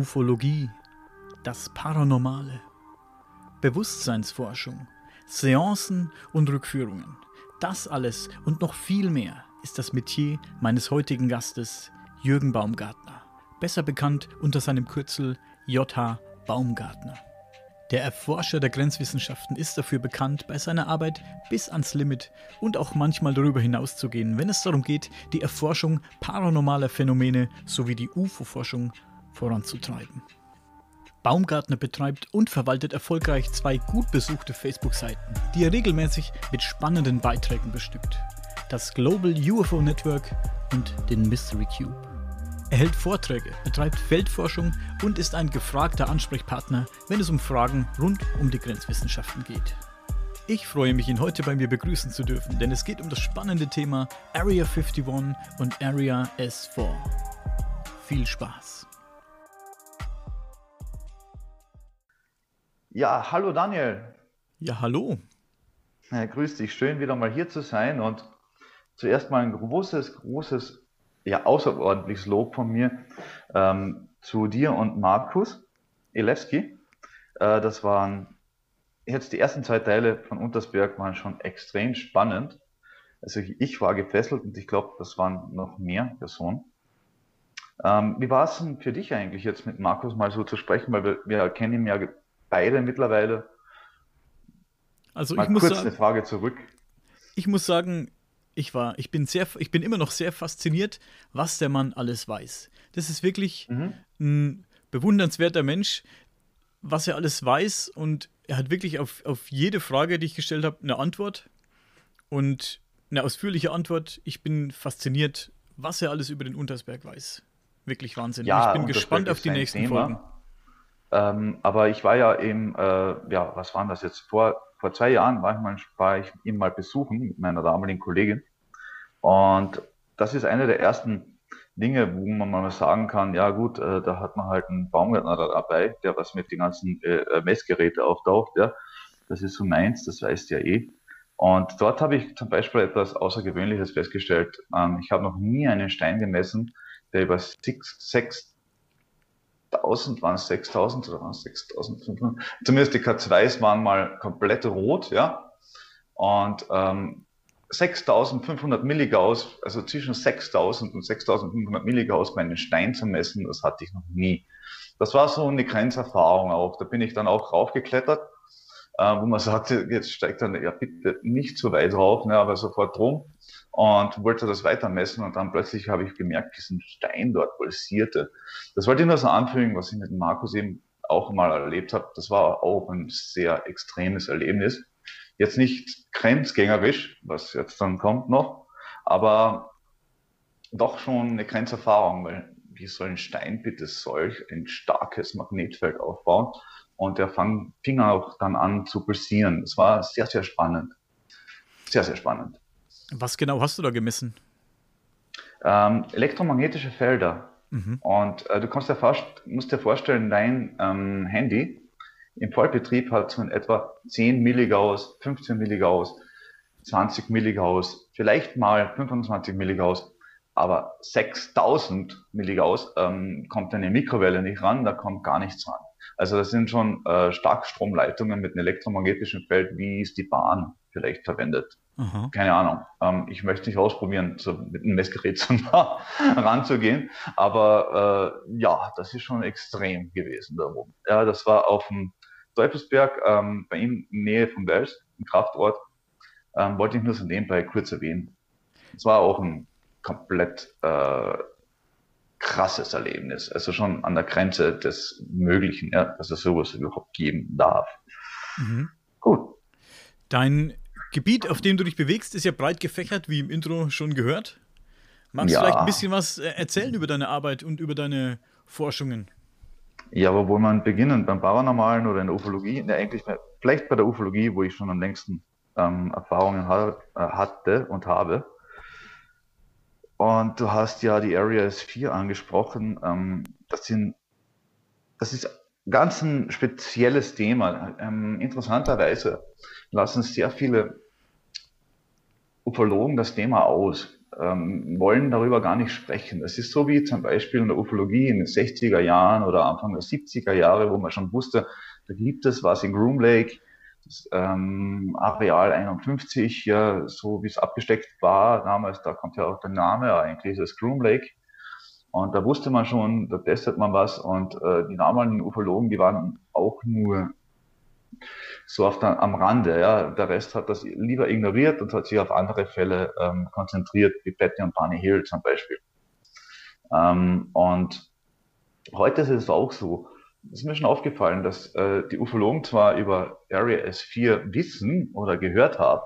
Ufologie, das Paranormale, Bewusstseinsforschung, Seancen und Rückführungen. Das alles und noch viel mehr ist das Metier meines heutigen Gastes, Jürgen Baumgartner, besser bekannt unter seinem Kürzel JH Baumgartner. Der Erforscher der Grenzwissenschaften ist dafür bekannt, bei seiner Arbeit bis ans Limit und auch manchmal darüber hinaus zu gehen, wenn es darum geht, die Erforschung paranormaler Phänomene sowie die UFO-Forschung voranzutreiben. Baumgartner betreibt und verwaltet erfolgreich zwei gut besuchte Facebook-Seiten, die er regelmäßig mit spannenden Beiträgen bestückt. Das Global UFO Network und den Mystery Cube. Er hält Vorträge, betreibt Feldforschung und ist ein gefragter Ansprechpartner, wenn es um Fragen rund um die Grenzwissenschaften geht. Ich freue mich, ihn heute bei mir begrüßen zu dürfen, denn es geht um das spannende Thema Area 51 und Area S4. Viel Spaß! Ja, hallo Daniel. Ja, hallo. Ja, grüß dich, schön wieder mal hier zu sein und zuerst mal ein großes, großes, ja, außerordentliches Lob von mir ähm, zu dir und Markus Elewski. Äh, das waren jetzt die ersten zwei Teile von Untersberg waren schon extrem spannend. Also ich, ich war gefesselt und ich glaube, das waren noch mehr Personen. Ähm, wie war es denn für dich eigentlich jetzt mit Markus mal so zu sprechen, weil wir, wir kennen ihn ja beide mittlerweile. Also Mal ich muss kurz sagen, eine Frage zurück. ich muss sagen, ich war, ich bin sehr, ich bin immer noch sehr fasziniert, was der Mann alles weiß. Das ist wirklich Mhm. ein bewundernswerter Mensch, was er alles weiß und er hat wirklich auf, auf jede Frage, die ich gestellt habe, eine Antwort und eine ausführliche Antwort. Ich bin fasziniert, was er alles über den Untersberg weiß. Wirklich Wahnsinn. Ja, ich bin gespannt auf die nächsten Thema. Folgen. Ähm, aber ich war ja eben, äh, ja, was waren das jetzt? Vor, vor zwei Jahren war ich, mal, war ich ihn mal besuchen mit meiner damaligen Kollegin. Und das ist eine der ersten Dinge, wo man mal sagen kann, ja gut, äh, da hat man halt einen Baumgärtner da dabei, der was mit den ganzen äh, äh, Messgeräten auftaucht, ja. Das ist so meins, das weißt ja eh. Und dort habe ich zum Beispiel etwas Außergewöhnliches festgestellt. Ähm, ich habe noch nie einen Stein gemessen, der über six, sechs 1000 waren es 6000 oder waren es 6500? Zumindest die K2s waren mal komplett rot, ja. Und ähm, 6500 Milligauss, also zwischen 6000 und 6500 Milligauss bei einem Stein zu messen, das hatte ich noch nie. Das war so eine Grenzerfahrung auch. Da bin ich dann auch raufgeklettert, äh, wo man sagte, jetzt steigt dann ja bitte nicht so weit rauf, ne, aber sofort rum und wollte das weiter messen und dann plötzlich habe ich gemerkt, diesen Stein dort pulsierte. Das wollte ich nur so anfügen, was ich mit Markus eben auch mal erlebt habe. Das war auch ein sehr extremes Erlebnis. Jetzt nicht grenzgängerisch, was jetzt dann kommt noch, aber doch schon eine Grenzerfahrung, weil wie soll ein Stein bitte solch ein starkes Magnetfeld aufbauen? Und der fang, fing auch dann an zu pulsieren. Es war sehr, sehr spannend. Sehr, sehr spannend. Was genau hast du da gemessen? Ähm, elektromagnetische Felder. Mhm. Und äh, du kannst dir vorst musst dir vorstellen, dein ähm, Handy im Vollbetrieb hat so in etwa 10 Milligauss, 15 Milligauss, 20 Milligauss, vielleicht mal 25 Milligauss, aber 6000 Milligauss ähm, kommt eine Mikrowelle nicht ran, da kommt gar nichts ran. Also das sind schon äh, Starkstromleitungen mit einem elektromagnetischen Feld, wie es die Bahn vielleicht verwendet. Aha. Keine Ahnung. Ähm, ich möchte nicht ausprobieren, so mit einem Messgerät so nah ranzugehen. Aber äh, ja, das ist schon extrem gewesen da oben. Ja, das war auf dem Teufelsberg, ähm, bei ihm in Nähe von Wels, im Kraftort. Ähm, wollte ich nur so nebenbei kurz erwähnen. Es war auch ein komplett äh, krasses Erlebnis. Also schon an der Grenze des Möglichen, ja, dass es sowas überhaupt geben darf. Mhm. Gut. Dein Gebiet, auf dem du dich bewegst, ist ja breit gefächert, wie im Intro schon gehört. Magst ja. du vielleicht ein bisschen was äh, erzählen über deine Arbeit und über deine Forschungen? Ja, aber wo man beginnen, beim Paranormalen oder in der Ufologie, ne, eigentlich vielleicht bei der Ufologie, wo ich schon am längsten ähm, Erfahrungen ha äh, hatte und habe. Und du hast ja die Area S4 angesprochen. Ähm, das sind, das ist ganz ein spezielles Thema. Ähm, interessanterweise lassen sehr viele Ufologen das Thema aus, ähm, wollen darüber gar nicht sprechen. Es ist so wie zum Beispiel in der Ufologie in den 60er Jahren oder Anfang der 70er Jahre, wo man schon wusste, da gibt es was in Groom Lake, das ähm, Areal 51, ja, so wie es abgesteckt war damals, da kommt ja auch der Name eigentlich, das Groom Lake. Und da wusste man schon, da testet man was und äh, die damaligen Ufologen, die waren auch nur so auf der, am Rande. Ja. Der Rest hat das lieber ignoriert und hat sich auf andere Fälle ähm, konzentriert, wie Betty und Barney Hill zum Beispiel. Ähm, und heute ist es auch so. Es ist mir schon aufgefallen, dass äh, die Ufologen zwar über Area S4 wissen oder gehört haben,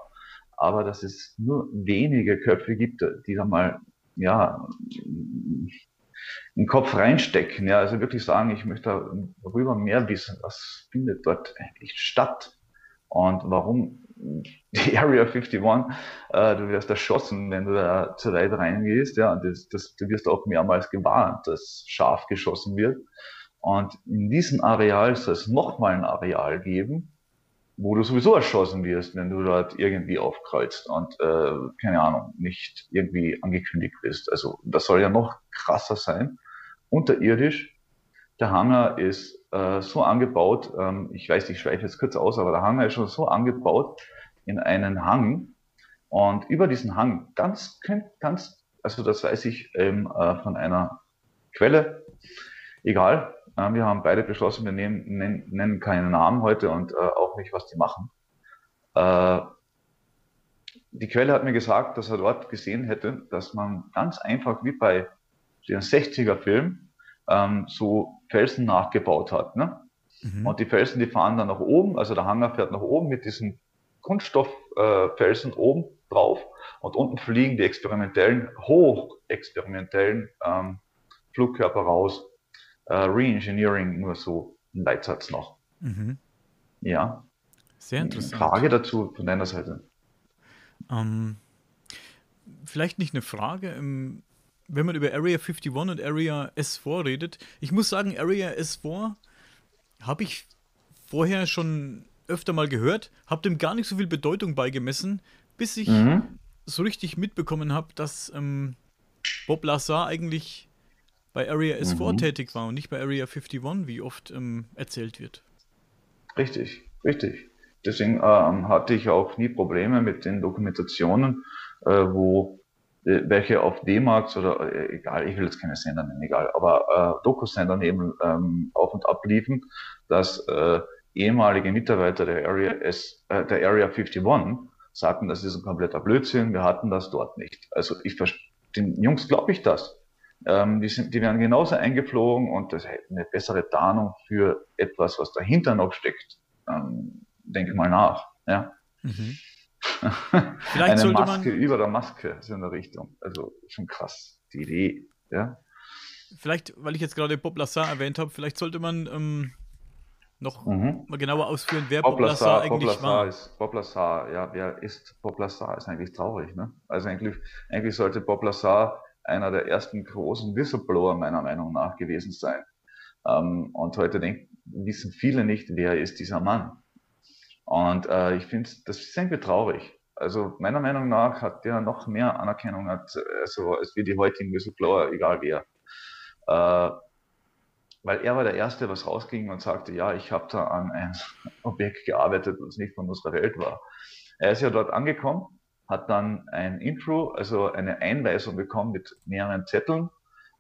aber dass es nur wenige Köpfe gibt, die da mal ja, den Kopf reinstecken, ja, also wirklich sagen, ich möchte darüber mehr wissen, was findet dort eigentlich statt und warum die Area 51, äh, du wirst erschossen, wenn du da zu weit reingehst, ja, das, das, du wirst auch mehrmals gewarnt, dass scharf geschossen wird. Und in diesem Areal soll es nochmal ein Areal geben, wo du sowieso erschossen wirst, wenn du dort irgendwie aufkreuzt und äh, keine Ahnung, nicht irgendwie angekündigt bist. Also das soll ja noch krasser sein. Unterirdisch. Der Hangar ist äh, so angebaut, ähm, ich weiß, ich schweife jetzt kurz aus, aber der Hangar ist schon so angebaut in einen Hang. Und über diesen Hang, ganz, ganz, also das weiß ich ähm, äh, von einer Quelle, egal, äh, wir haben beide beschlossen, wir nehmen, nennen, nennen keinen Namen heute und äh, auch nicht, was die machen. Äh, die Quelle hat mir gesagt, dass er dort gesehen hätte, dass man ganz einfach wie bei den 60er Film ähm, so Felsen nachgebaut hat. Ne? Mhm. Und die Felsen, die fahren dann nach oben, also der Hangar fährt nach oben mit diesen Kunststofffelsen äh, oben drauf und unten fliegen die experimentellen, hochexperimentellen ähm, Flugkörper raus. Äh, Reengineering, nur so ein Leitsatz noch. Mhm. Ja. Sehr interessant. Frage dazu von deiner Seite. Ähm, vielleicht nicht eine Frage, im, wenn man über Area 51 und Area S4 redet. Ich muss sagen, Area S4 habe ich vorher schon öfter mal gehört, habe dem gar nicht so viel Bedeutung beigemessen, bis ich mhm. so richtig mitbekommen habe, dass ähm, Bob Lazar eigentlich bei Area S4 mhm. tätig war und nicht bei Area 51, wie oft ähm, erzählt wird. Richtig, richtig. Deswegen ähm, hatte ich auch nie Probleme mit den Dokumentationen, äh, wo welche auf D-Max oder äh, egal, ich will jetzt keine Sender nennen, egal, aber äh, Dokusender eben ähm, auf und ab liefen, dass äh, ehemalige Mitarbeiter der Area S, äh, der Area 51 sagten, das ist ein kompletter Blödsinn, wir hatten das dort nicht. Also ich den Jungs glaube ich das. Ähm, die, sind, die werden genauso eingeflogen und das hätte eine bessere Tarnung für etwas, was dahinter noch steckt. Ähm, denke mal nach. Ja. Mhm. Vielleicht Eine Maske man, über der Maske, so in der Richtung. Also schon krass, die Idee. Ja. Vielleicht, weil ich jetzt gerade Bob Lassar erwähnt habe, vielleicht sollte man ähm, noch mhm. mal genauer ausführen, wer Bob, Bob Lassar, eigentlich Bob Lassar war. Ist, Bob Lassar, ja, wer ist Bob Lassar? Ist eigentlich traurig, ne? Also eigentlich, eigentlich sollte Bob Lassar einer der ersten großen Whistleblower meiner Meinung nach gewesen sein. Ähm, und heute denk, wissen viele nicht, wer ist dieser Mann. Und äh, ich finde, das ist irgendwie traurig. Also meiner Meinung nach hat der noch mehr Anerkennung als, also, als wir die heutigen Whistleblower, egal wer. Äh, weil er war der Erste, was rausging und sagte, ja, ich habe da an ein Objekt gearbeitet, das nicht von unserer Welt war. Er ist ja dort angekommen, hat dann ein Intro, also eine Einweisung bekommen mit mehreren Zetteln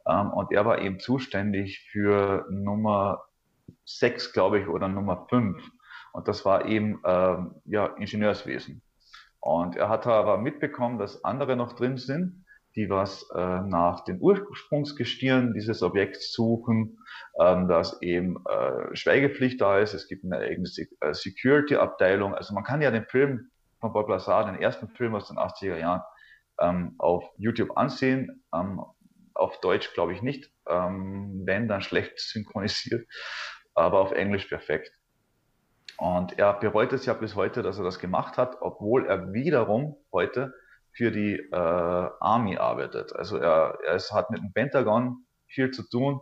ähm, und er war eben zuständig für Nummer 6, glaube ich, oder Nummer 5. Und das war eben ähm, ja, Ingenieurswesen. Und er hat aber mitbekommen, dass andere noch drin sind, die was äh, nach den Ursprungsgestirn dieses Objekts suchen, ähm, dass eben äh, Schweigepflicht da ist, es gibt eine eigene äh, Security-Abteilung. Also man kann ja den Film von Bob Lazar, den ersten Film aus den 80er Jahren, ähm, auf YouTube ansehen. Ähm, auf Deutsch glaube ich nicht, ähm, wenn dann schlecht synchronisiert, aber auf Englisch perfekt. Und er bereut es ja bis heute, dass er das gemacht hat, obwohl er wiederum heute für die äh, Army arbeitet. Also er, er ist, hat mit dem Pentagon viel zu tun.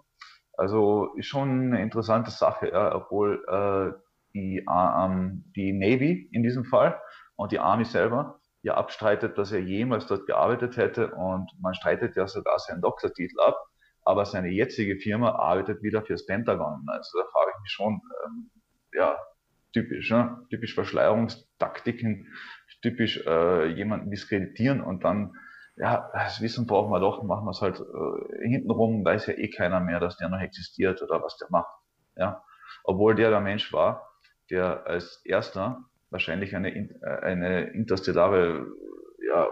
Also ist schon eine interessante Sache, ja, obwohl äh, die, ähm, die Navy in diesem Fall und die Army selber ja abstreitet, dass er jemals dort gearbeitet hätte und man streitet ja sogar seinen Doktortitel ab, aber seine jetzige Firma arbeitet wieder fürs Pentagon. Also da frage ich mich schon, ähm, ja, typisch, ne? typisch Verschleierungstaktiken, typisch äh, jemanden diskreditieren und dann, ja, das Wissen brauchen wir doch, machen wir es halt äh, hintenrum, weiß ja eh keiner mehr, dass der noch existiert oder was der macht. Ja? Obwohl der der Mensch war, der als erster wahrscheinlich eine, äh, eine interstellare, ja,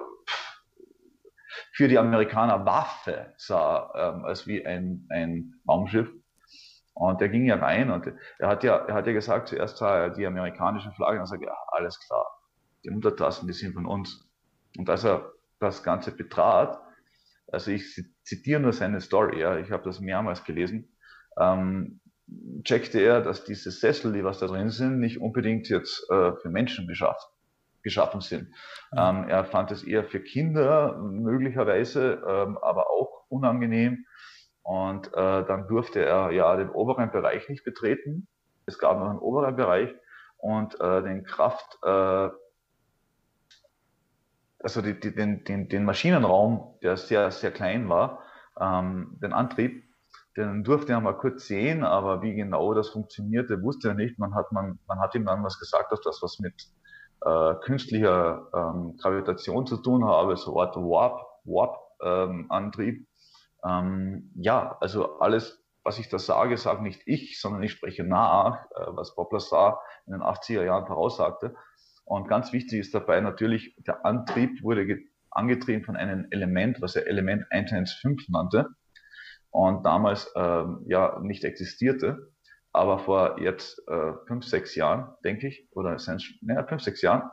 für die Amerikaner Waffe sah, ähm, als wie ein, ein Raumschiff. Und der ging ja rein und er hat ja, er hat ja gesagt, zuerst sah er die amerikanische Flagge und er sagt, ja, alles klar, die Untertassen, die sind von uns. Und als er das Ganze betrat, also ich zitiere nur seine Story, ja, ich habe das mehrmals gelesen, ähm, checkte er, dass diese Sessel, die was da drin sind, nicht unbedingt jetzt äh, für Menschen beschafft, geschaffen sind. Mhm. Ähm, er fand es eher für Kinder möglicherweise, ähm, aber auch unangenehm. Und äh, dann durfte er ja den oberen Bereich nicht betreten. Es gab noch einen oberen Bereich und äh, den Kraft, äh, also die, die, den, den, den Maschinenraum, der sehr, sehr klein war, ähm, den Antrieb, den durfte er mal kurz sehen, aber wie genau das funktionierte, wusste er nicht. Man hat, man, man hat ihm dann was gesagt, dass das was mit äh, künstlicher ähm, Gravitation zu tun habe, so Art Warp, Warp ähm, Antrieb. Ähm, ja, also alles, was ich da sage, sage nicht ich, sondern ich spreche nach, äh, was Bob Lazar in den 80er Jahren voraussagte. Und ganz wichtig ist dabei natürlich, der Antrieb wurde angetrieben von einem Element, was er Element 115 nannte und damals ähm, ja nicht existierte, aber vor jetzt äh, fünf, sechs Jahren, denke ich, oder naja, fünf, sechs Jahren,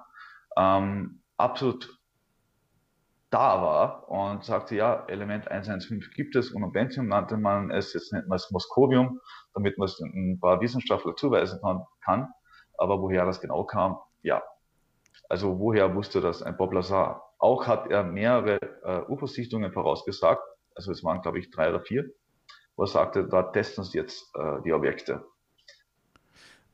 ähm, absolut da war und sagte, ja, Element 115 gibt es, Unobentium nannte man es, jetzt nennt man es Moskovium, damit man es ein paar Wissenschaftler zuweisen kann, kann. Aber woher das genau kam, ja. Also woher wusste das ein Bob Lazar? Auch hat er mehrere äh, UFO-Sichtungen vorausgesagt, also es waren glaube ich drei oder vier, wo er sagte, da testen sie jetzt äh, die Objekte.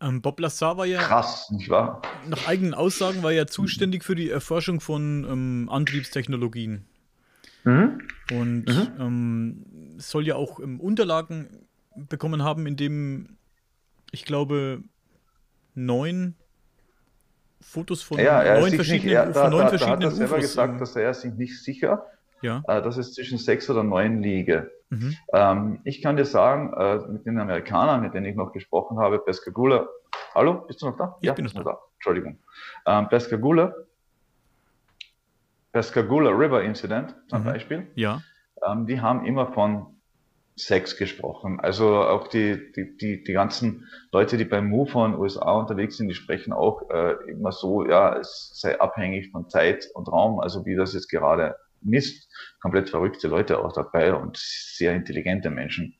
Ähm, Bob Lazar war ja. Krass, nicht wahr? Nach eigenen Aussagen war er zuständig für die Erforschung von ähm, Antriebstechnologien. Mhm. Und mhm. Ähm, soll ja auch ähm, Unterlagen bekommen haben, in dem ich glaube neun Fotos von ja, neun verschiedenen, nicht, er, da, von neun da, verschiedenen da hat er selber UFOs, gesagt, dass er sich nicht sicher, ja. äh, dass es zwischen sechs oder neun liege. Mhm. Ähm, ich kann dir sagen, äh, mit den Amerikanern, mit denen ich noch gesprochen habe, Pescagula, hallo, bist du noch da? Ich ja, bin noch da. da. Entschuldigung. Ähm, Pescagula, Pescagula River Incident zum mhm. Beispiel, ja. Ähm, die haben immer von Sex gesprochen. Also auch die, die, die, die ganzen Leute, die beim Move von USA unterwegs sind, die sprechen auch äh, immer so, ja, es sei abhängig von Zeit und Raum, also wie das jetzt gerade misst. Komplett verrückte Leute auch dabei und sehr intelligente Menschen,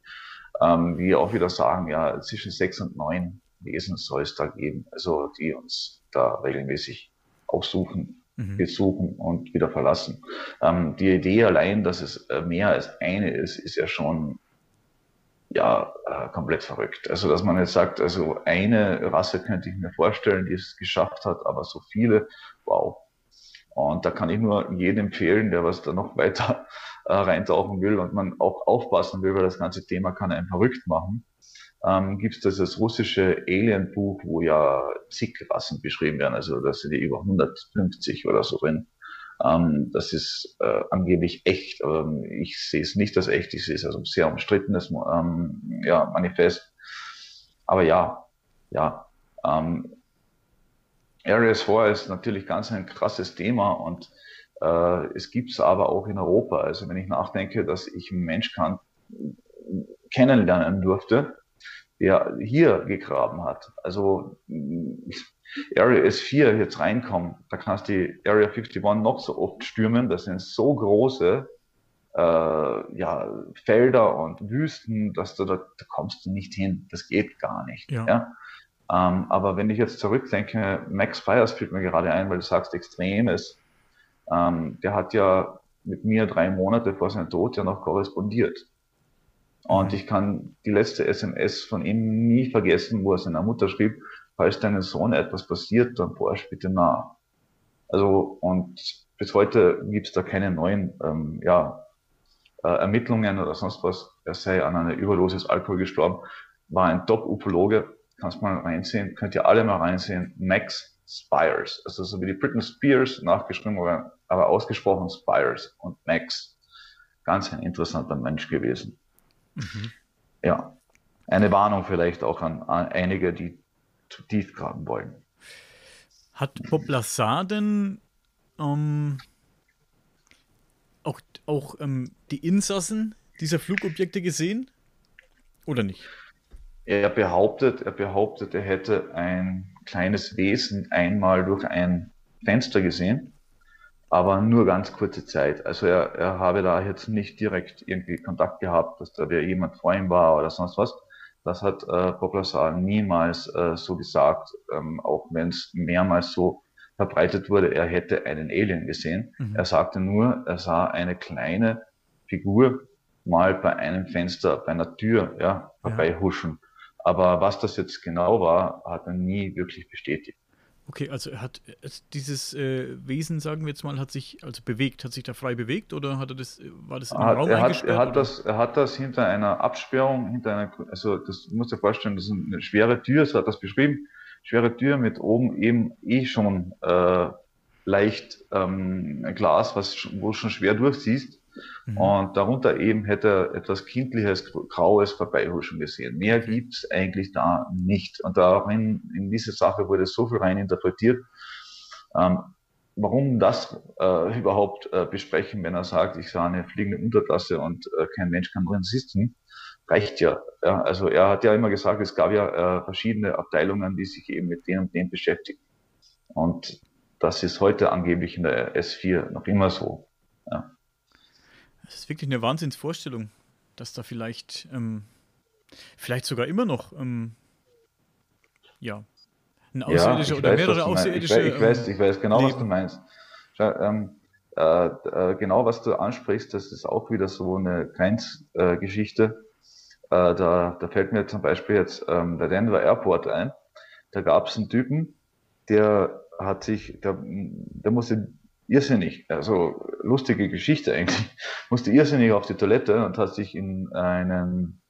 ähm, die auch wieder sagen, ja, zwischen sechs und neun Wesen soll es da geben, also die uns da regelmäßig aufsuchen, mhm. besuchen und wieder verlassen. Ähm, die Idee allein, dass es äh, mehr als eine ist, ist ja schon ja, äh, komplett verrückt. Also, dass man jetzt sagt, also eine Rasse könnte ich mir vorstellen, die es geschafft hat, aber so viele, wow. Und da kann ich nur jedem empfehlen, der was da noch weiter äh, reintauchen will und man auch aufpassen will, weil das ganze Thema kann einen verrückt machen. ähm, gibt es dieses russische Alien-Buch, wo ja zig Rassen beschrieben werden. Also da sind ja über 150 oder so drin. Ähm, das ist äh, angeblich echt. Ähm, ich sehe es nicht als echt. Ich sehe es als ein sehr umstrittenes ähm, ja, Manifest. Aber ja, ja. Ähm, Area 4 ist natürlich ganz ein krasses Thema und äh, es gibt es aber auch in Europa. Also wenn ich nachdenke, dass ich einen Mensch kann, kennenlernen durfte, der hier gegraben hat. Also Area S4 jetzt reinkommen, da kannst du die Area 51 noch so oft stürmen, das sind so große äh, ja, Felder und Wüsten, dass du da, da kommst du nicht hin. Das geht gar nicht. Ja. ja? Ähm, aber wenn ich jetzt zurückdenke, Max Fires fällt mir gerade ein, weil du sagst Extremes. Ähm, der hat ja mit mir drei Monate vor seinem Tod ja noch korrespondiert. Und mhm. ich kann die letzte SMS von ihm nie vergessen, wo er seiner Mutter schrieb, falls deinem Sohn etwas passiert, dann forsch bitte nach. Also, und bis heute gibt es da keine neuen ähm, ja, äh, Ermittlungen oder sonst was. Er sei an einer Überdosis Alkohol gestorben, war ein Top-Upologe, kannst mal reinsehen, könnt ihr alle mal reinsehen. Max Spires, also so wie die Britney Spears nachgeschrieben, aber, aber ausgesprochen Spires und Max. Ganz ein interessanter Mensch gewesen. Mhm. Ja, eine Warnung vielleicht auch an, an einige, die zu tief graben wollen. Hat Bob Lazar denn ähm, auch, auch ähm, die Insassen dieser Flugobjekte gesehen? Oder nicht? Er behauptet, er behauptet, er hätte ein kleines Wesen einmal durch ein Fenster gesehen, aber nur ganz kurze Zeit. Also er, er habe da jetzt nicht direkt irgendwie Kontakt gehabt, dass da jemand vor ihm war oder sonst was. Das hat äh, Bob Lazar niemals äh, so gesagt, ähm, auch wenn es mehrmals so verbreitet wurde, er hätte einen Alien gesehen. Mhm. Er sagte nur, er sah eine kleine Figur mal bei einem Fenster, bei einer Tür, ja, vorbeihuschen. Ja. Aber was das jetzt genau war, hat er nie wirklich bestätigt. Okay, also hat dieses äh, Wesen, sagen wir jetzt mal, hat sich also bewegt, hat sich da frei bewegt oder hat er das, war das in den Raum er hat, er hat das, er hat das hinter einer Absperrung, hinter einer, also das muss dir vorstellen, das ist eine schwere Tür, so hat das beschrieben, schwere Tür mit oben eben eh schon äh, leicht ähm, Glas, was wo du schon schwer durchsiehst. Mhm. Und darunter eben hätte er etwas Kindliches, Graues Vorbeihuschen gesehen. Mehr gibt's eigentlich da nicht. Und darin, in diese Sache wurde so viel rein interpretiert. Ähm, warum das äh, überhaupt äh, besprechen, wenn er sagt, ich sah eine fliegende Untertasse und äh, kein Mensch kann drin sitzen, reicht ja. ja. Also er hat ja immer gesagt, es gab ja äh, verschiedene Abteilungen, die sich eben mit dem und dem beschäftigen. Und das ist heute angeblich in der S4 noch immer so. Ja. Das ist wirklich eine Wahnsinnsvorstellung, dass da vielleicht, ähm, vielleicht sogar immer noch, ähm, ja, ein Außerirdischer ja, oder weiß, mehrere Außerirdische. Ich, ich, weiß, ich weiß genau, leben. was du meinst. Schau, ähm, äh, äh, genau, was du ansprichst, das ist auch wieder so eine Grenzgeschichte. Äh, äh, da, da fällt mir zum Beispiel jetzt ähm, der Denver Airport ein. Da gab es einen Typen, der hat sich, der, der musste irrsinnig, also lustige Geschichte eigentlich, musste irrsinnig auf die Toilette und hat sich in einen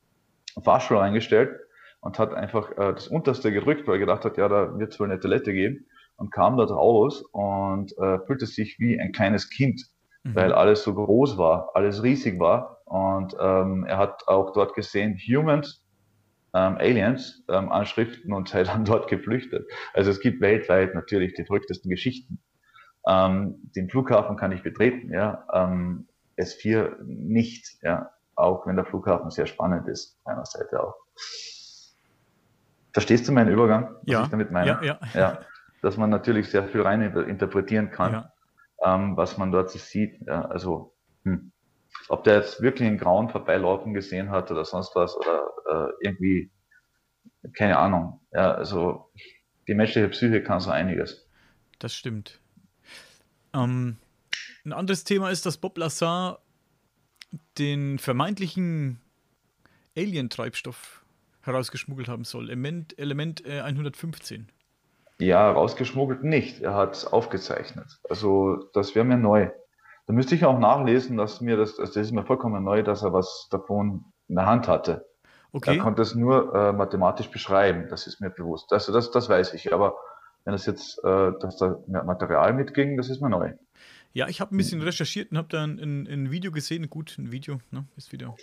Fahrstuhl eingestellt und hat einfach äh, das unterste gedrückt, weil er gedacht hat, ja, da wird es wohl eine Toilette geben und kam dort raus und äh, fühlte sich wie ein kleines Kind, mhm. weil alles so groß war, alles riesig war und ähm, er hat auch dort gesehen, Humans, ähm, Aliens, ähm, Anschriften und sei dann dort geflüchtet. Also es gibt weltweit natürlich die verrücktesten Geschichten ähm, den Flughafen kann ich betreten, ja. Ähm, S4 nicht, ja. Auch wenn der Flughafen sehr spannend ist, meiner Seite auch. Verstehst du meinen Übergang? Was ja. ich damit meine? Ja, ja. ja. Dass man natürlich sehr viel rein interpretieren kann, ja. ähm, was man dort sieht. Ja, also, hm. ob der jetzt wirklich einen Grauen vorbeilaufen gesehen hat oder sonst was oder äh, irgendwie, keine Ahnung. Ja, also die menschliche Psyche kann so einiges. Das stimmt. Ähm, ein anderes Thema ist, dass Bob Lazar den vermeintlichen Alien-Treibstoff herausgeschmuggelt haben soll. Element, Element äh, 115. Ja, rausgeschmuggelt nicht. Er hat es aufgezeichnet. Also das wäre mir neu. Da müsste ich auch nachlesen, dass mir das, also das ist mir vollkommen neu, dass er was davon in der Hand hatte. Okay. Er konnte es nur äh, mathematisch beschreiben, das ist mir bewusst. Also das, das weiß ich. Aber wenn es jetzt, äh, dass da Material mitging, das ist mir neu. Ja, ich habe ein bisschen recherchiert und habe da ein, ein, ein, Video gesehen. Gut, ein Video, ne? Ist wieder.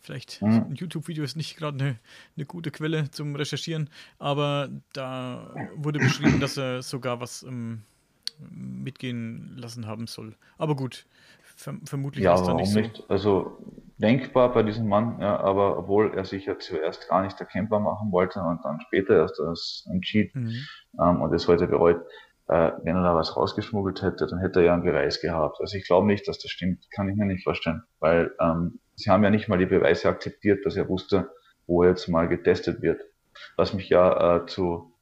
Vielleicht mhm. ein YouTube-Video ist nicht gerade eine, eine gute Quelle zum Recherchieren, aber da wurde beschrieben, dass er sogar was ähm, mitgehen lassen haben soll. Aber gut, verm vermutlich ja, ist da nicht so. Nicht? Also denkbar bei diesem Mann, ja, aber obwohl er sich ja zuerst gar nicht erkennbar machen wollte und dann später erst das entschied mhm. ähm, und es heute bereut, äh, wenn er da was rausgeschmuggelt hätte, dann hätte er ja einen Beweis gehabt. Also ich glaube nicht, dass das stimmt, kann ich mir nicht vorstellen, weil ähm, sie haben ja nicht mal die Beweise akzeptiert, dass er wusste, wo er jetzt mal getestet wird. Was mich ja äh, zu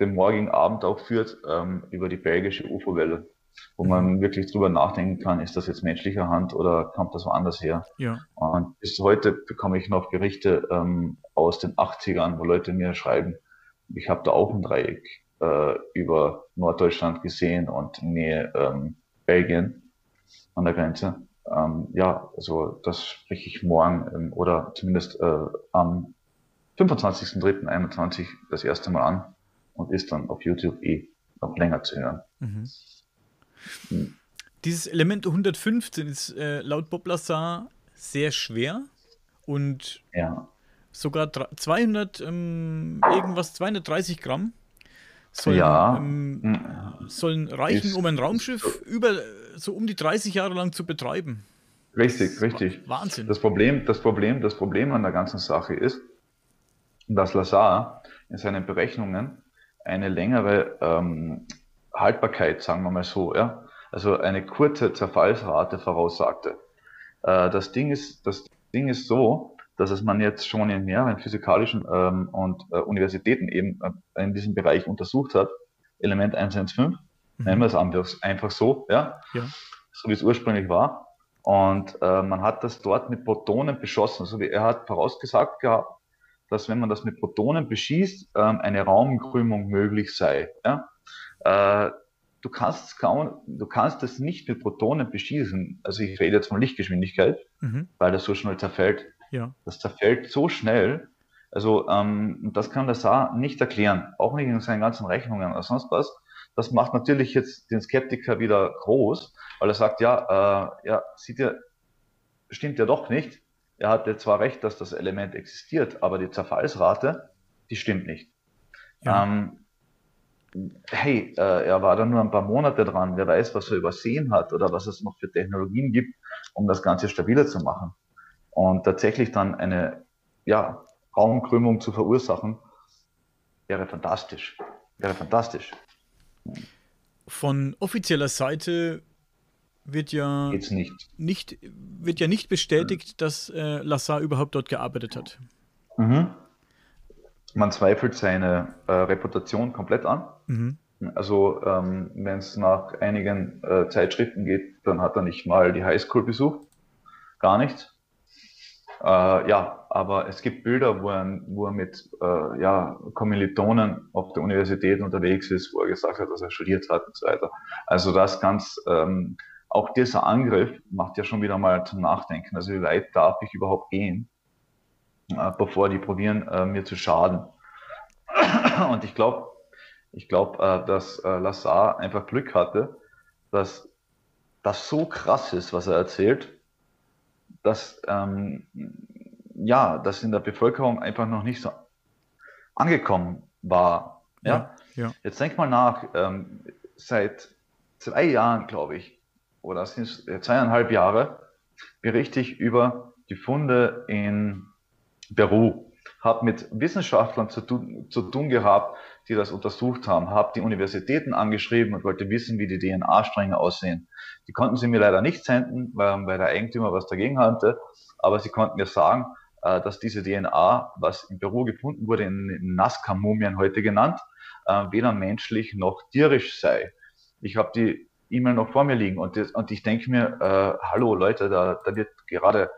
dem morgigen Abend auch führt, ähm, über die belgische UFO-Welle, wo man wirklich drüber nachdenken kann, ist das jetzt menschlicher Hand oder kommt das woanders her? Ja. Und bis heute bekomme ich noch Berichte ähm, aus den 80ern, wo Leute mir schreiben, ich habe da auch ein Dreieck äh, über Norddeutschland gesehen und Nähe ähm, Belgien an der Grenze. Ähm, ja, also das spreche ich morgen ähm, oder zumindest äh, am 25.03.21 das erste Mal an und ist dann auf YouTube eh noch länger zu hören. Mhm. Dieses Element 115 ist äh, laut Bob Lazar sehr schwer und ja. sogar 200 ähm, irgendwas 230 Gramm sollen, ja. ähm, hm. sollen reichen, ist, um ein Raumschiff über so um die 30 Jahre lang zu betreiben. Richtig, richtig. Wahnsinn. Das Problem, das Problem, das Problem an der ganzen Sache ist, dass Lazar in seinen Berechnungen eine längere ähm, Haltbarkeit, sagen wir mal so, ja, also eine kurze Zerfallsrate voraussagte. Äh, das Ding ist, das Ding ist so, dass es man jetzt schon in mehreren physikalischen ähm, und äh, Universitäten eben äh, in diesem Bereich untersucht hat. Element 115, mhm. nennen wir es einfach, einfach so, ja, ja. so wie es ursprünglich war. Und äh, man hat das dort mit Protonen beschossen. Also er hat vorausgesagt gehabt, dass wenn man das mit Protonen beschießt, ähm, eine Raumkrümmung möglich sei. Ja? Äh, du kannst kaum, du kannst das nicht mit Protonen beschießen. Also ich rede jetzt von Lichtgeschwindigkeit, mhm. weil das so schnell zerfällt. Ja. Das zerfällt so schnell. Also ähm, das kann der Saar nicht erklären, auch nicht in seinen ganzen Rechnungen oder sonst was. Das macht natürlich jetzt den Skeptiker wieder groß, weil er sagt, ja, äh, ja, sieht ja, stimmt ja doch nicht. Er hatte zwar recht, dass das Element existiert, aber die Zerfallsrate, die stimmt nicht. Ja. Ähm, hey, äh, er war da nur ein paar Monate dran, wer weiß, was er übersehen hat oder was es noch für Technologien gibt, um das Ganze stabiler zu machen. Und tatsächlich dann eine ja, Raumkrümmung zu verursachen, wäre fantastisch. Wäre fantastisch. Von offizieller Seite wird ja nicht. nicht. wird ja nicht bestätigt, dass äh, Lassar überhaupt dort gearbeitet hat. Mhm man zweifelt seine äh, Reputation komplett an. Mhm. Also ähm, wenn es nach einigen äh, Zeitschriften geht, dann hat er nicht mal die Highschool besucht, gar nichts. Äh, ja, aber es gibt Bilder, wo er, wo er mit äh, ja, Kommilitonen auf der Universität unterwegs ist, wo er gesagt hat, dass er studiert hat und so weiter. Also das ganz, ähm, auch dieser Angriff macht ja schon wieder mal zum Nachdenken. Also wie weit darf ich überhaupt gehen? Äh, bevor die probieren, äh, mir zu schaden. Und ich glaube, ich glaube, äh, dass äh, Lassar einfach Glück hatte, dass das so krass ist, was er erzählt, dass ähm, ja, das in der Bevölkerung einfach noch nicht so angekommen war. Ja, ja. ja. Jetzt denk mal nach, ähm, seit zwei Jahren, glaube ich, oder sind es zweieinhalb Jahre, berichte ich über die Funde in Peru, habe mit Wissenschaftlern zu tun, zu tun gehabt, die das untersucht haben, habe die Universitäten angeschrieben und wollte wissen, wie die DNA-Stränge aussehen. Die konnten sie mir leider nicht senden, weil, weil der Eigentümer was dagegen hatte, aber sie konnten mir sagen, äh, dass diese DNA, was in Peru gefunden wurde, in Nazca-Mumien heute genannt, äh, weder menschlich noch tierisch sei. Ich habe die E-Mail noch vor mir liegen und, das, und ich denke mir, äh, hallo Leute, da, da wird gerade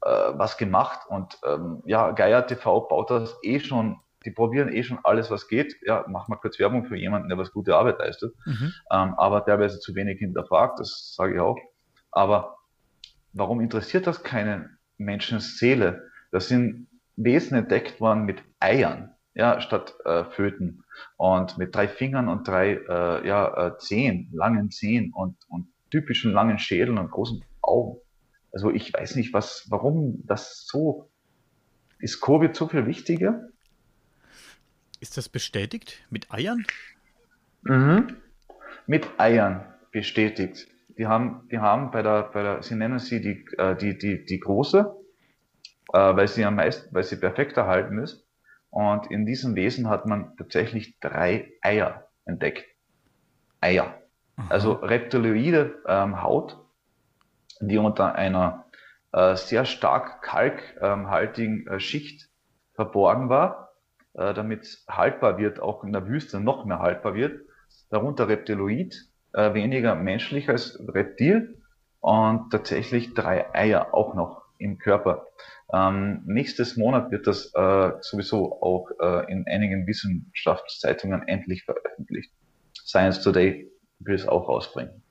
was gemacht und ähm, ja, Geier TV baut das eh schon, die probieren eh schon alles, was geht. Ja, mach mal kurz Werbung für jemanden, der was gute Arbeit leistet, mhm. ähm, aber teilweise zu wenig hinterfragt, das sage ich auch. Aber warum interessiert das keine Menschenseele? Das sind Wesen entdeckt worden mit Eiern, ja, statt äh, Föten. Und mit drei Fingern und drei äh, ja, äh, Zehen, langen Zehen und, und typischen langen Schädeln und großen Augen. Also ich weiß nicht, was, warum das so ist Covid so viel wichtiger? Ist das bestätigt mit Eiern? Mhm. Mit Eiern bestätigt. Die haben, die haben bei der, bei der, sie nennen sie die, äh, die, die, die große, äh, weil sie am meisten, weil sie perfekt erhalten ist. Und in diesem Wesen hat man tatsächlich drei Eier entdeckt. Eier. Aha. Also reptiloide ähm, Haut, die unter einer äh, sehr stark kalkhaltigen äh, Schicht verborgen war, äh, damit haltbar wird, auch in der Wüste noch mehr haltbar wird. Darunter Reptiloid, äh, weniger menschlich als Reptil und tatsächlich drei Eier auch noch im Körper. Ähm, nächstes Monat wird das äh, sowieso auch äh, in einigen Wissenschaftszeitungen endlich veröffentlicht. Science Today will es auch rausbringen.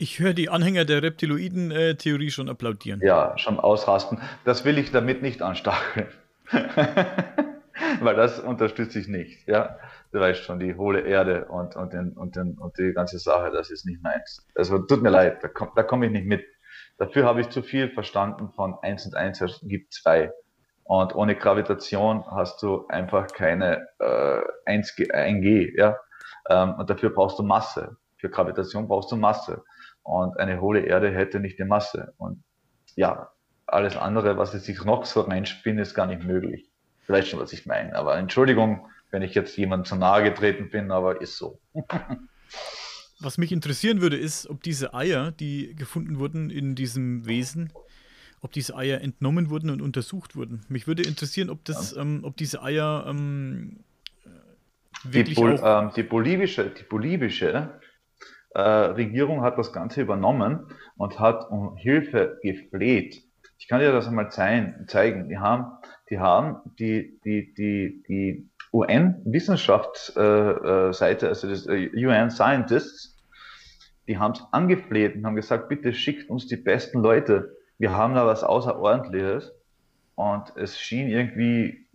Ich höre die Anhänger der Reptiloiden-Theorie schon applaudieren. Ja, schon ausrasten. Das will ich damit nicht anstacheln. Weil das unterstütze ich nicht. Ja, du weißt schon, die hohle Erde und, und, den, und, den, und die ganze Sache, das ist nicht meins. Also tut mir leid, da komme da komm ich nicht mit. Dafür habe ich zu viel verstanden von 1 und 1 gibt 2. Und ohne Gravitation hast du einfach keine äh, 1G, 1G ja. Ähm, und dafür brauchst du Masse. Für Gravitation brauchst du Masse. Und eine hohle Erde hätte nicht die Masse. Und ja, alles andere, was es sich noch so reinspinnt, ist gar nicht möglich. Vielleicht schon, was ich meine. Aber Entschuldigung, wenn ich jetzt jemandem zu nahe getreten bin, aber ist so. was mich interessieren würde, ist, ob diese Eier, die gefunden wurden in diesem Wesen, ob diese Eier entnommen wurden und untersucht wurden. Mich würde interessieren, ob das, ja. ähm, ob diese Eier ähm, wirklich die, Bol ähm, die bolivische, die bolivische äh, Regierung hat das Ganze übernommen und hat um Hilfe gefleht. Ich kann dir das einmal zeigen. Die haben, die haben die, die, die, die UN-Wissenschaftsseite, äh, also das äh, UN Scientists, die haben es angefleht und haben gesagt, bitte schickt uns die besten Leute. Wir haben da was Außerordentliches. Und es schien irgendwie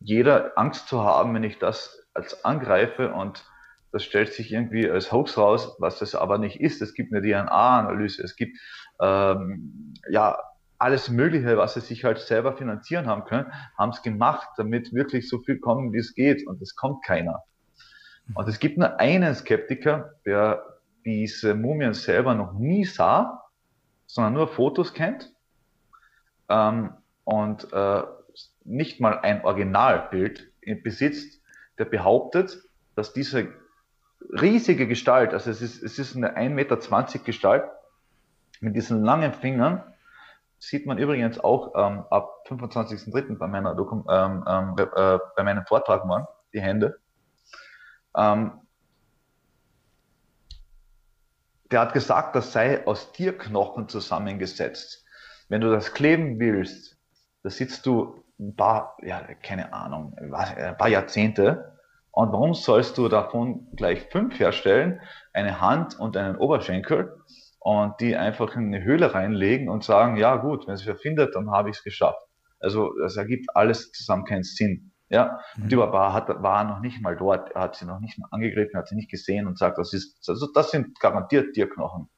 jeder Angst zu haben, wenn ich das als angreife und das stellt sich irgendwie als Hoax raus, was das aber nicht ist. Es gibt eine DNA-Analyse, es gibt ähm, ja alles Mögliche, was sie sich halt selber finanzieren haben können, haben es gemacht, damit wirklich so viel kommen, wie es geht. Und es kommt keiner. Und es gibt nur einen Skeptiker, der diese Mumien selber noch nie sah, sondern nur Fotos kennt ähm, und äh, nicht mal ein Originalbild besitzt, der behauptet, dass diese riesige Gestalt, also es ist, es ist eine 1,20 Meter Gestalt mit diesen langen Fingern. Sieht man übrigens auch ähm, ab 25.03. bei meiner Dokum ähm, ähm, äh, bei meinem Vortrag morgen, die Hände. Ähm, der hat gesagt, das sei aus Tierknochen zusammengesetzt. Wenn du das kleben willst, da sitzt du ein paar, ja, keine Ahnung, ein paar Jahrzehnte und warum sollst du davon gleich fünf herstellen, eine Hand und einen Oberschenkel und die einfach in eine Höhle reinlegen und sagen, ja gut, wenn es verfindet, dann habe ich es geschafft. Also das ergibt alles zusammen keinen Sinn. Ja, mhm. die war, hat, war noch nicht mal dort, er hat sie noch nicht mal angegriffen, hat sie nicht gesehen und sagt, das ist, also das sind garantiert Tierknochen.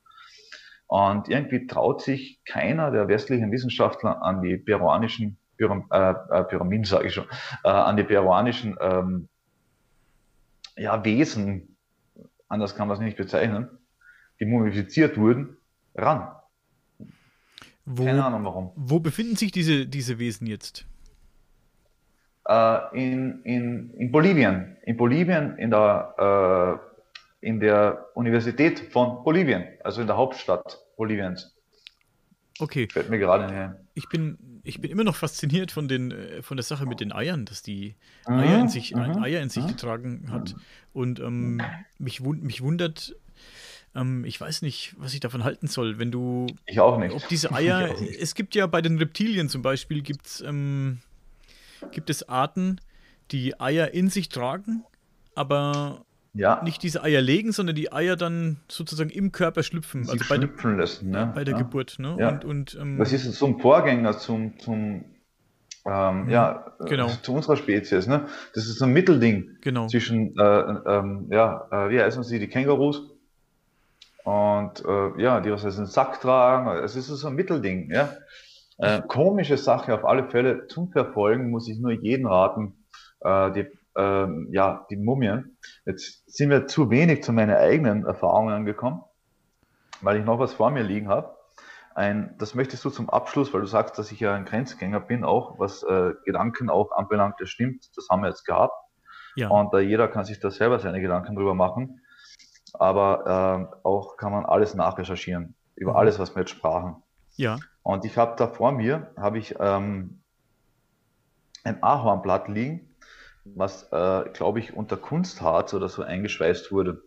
Und irgendwie traut sich keiner der westlichen Wissenschaftler an die peruanischen Pyram äh, äh Pyramiden, sage ich schon, äh, an die peruanischen ähm, ja, Wesen, anders kann man es nicht bezeichnen, die mumifiziert wurden, ran. Wo, Keine Ahnung warum. Wo befinden sich diese, diese Wesen jetzt? Äh, in, in, in Bolivien. In Bolivien, in der, äh, in der Universität von Bolivien, also in der Hauptstadt Boliviens. Okay. Fällt mir gerade her. Ich bin, ich bin immer noch fasziniert von, den, äh, von der Sache mit den Eiern, dass die mhm, Eier in sich, mhm, Eier in sich getragen hat. Und ähm, mich, wund, mich wundert, ähm, ich weiß nicht, was ich davon halten soll, wenn du. Ich auch nicht. Ob diese Eier. Es gibt ja bei den Reptilien zum Beispiel gibt's, ähm, gibt es Arten, die Eier in sich tragen, aber ja. nicht diese Eier legen, sondern die Eier dann sozusagen im Körper schlüpfen. Sie also bei schlüpfen der, lassen, ne? Bei der ja. Geburt, ne? Ja. Und, und, ähm, das ist so ein Vorgänger zum, zum ähm, ja, genau. zu unserer Spezies. Ne? Das ist so ein Mittelding genau. zwischen, äh, ähm, ja, äh, wie heißen sie, die Kängurus und äh, ja, die was einen Sack tragen. Es ist so ein Mittelding. Ja? Äh, komische Sache auf alle Fälle. Zum Verfolgen muss ich nur jeden raten, äh, die, äh, ja, die Mumien. Jetzt sind wir zu wenig zu meinen eigenen Erfahrungen angekommen, weil ich noch was vor mir liegen habe. Ein, das möchtest du zum Abschluss, weil du sagst, dass ich ja ein Grenzgänger bin, auch was äh, Gedanken auch anbelangt, das stimmt, das haben wir jetzt gehabt. Ja. Und äh, jeder kann sich da selber seine Gedanken drüber machen. Aber äh, auch kann man alles nachrecherchieren, über mhm. alles, was wir jetzt sprachen. Ja. Und ich habe da vor mir, habe ich ähm, ein Ahornblatt liegen, was, äh, glaube ich, unter Kunstharz oder so eingeschweißt wurde.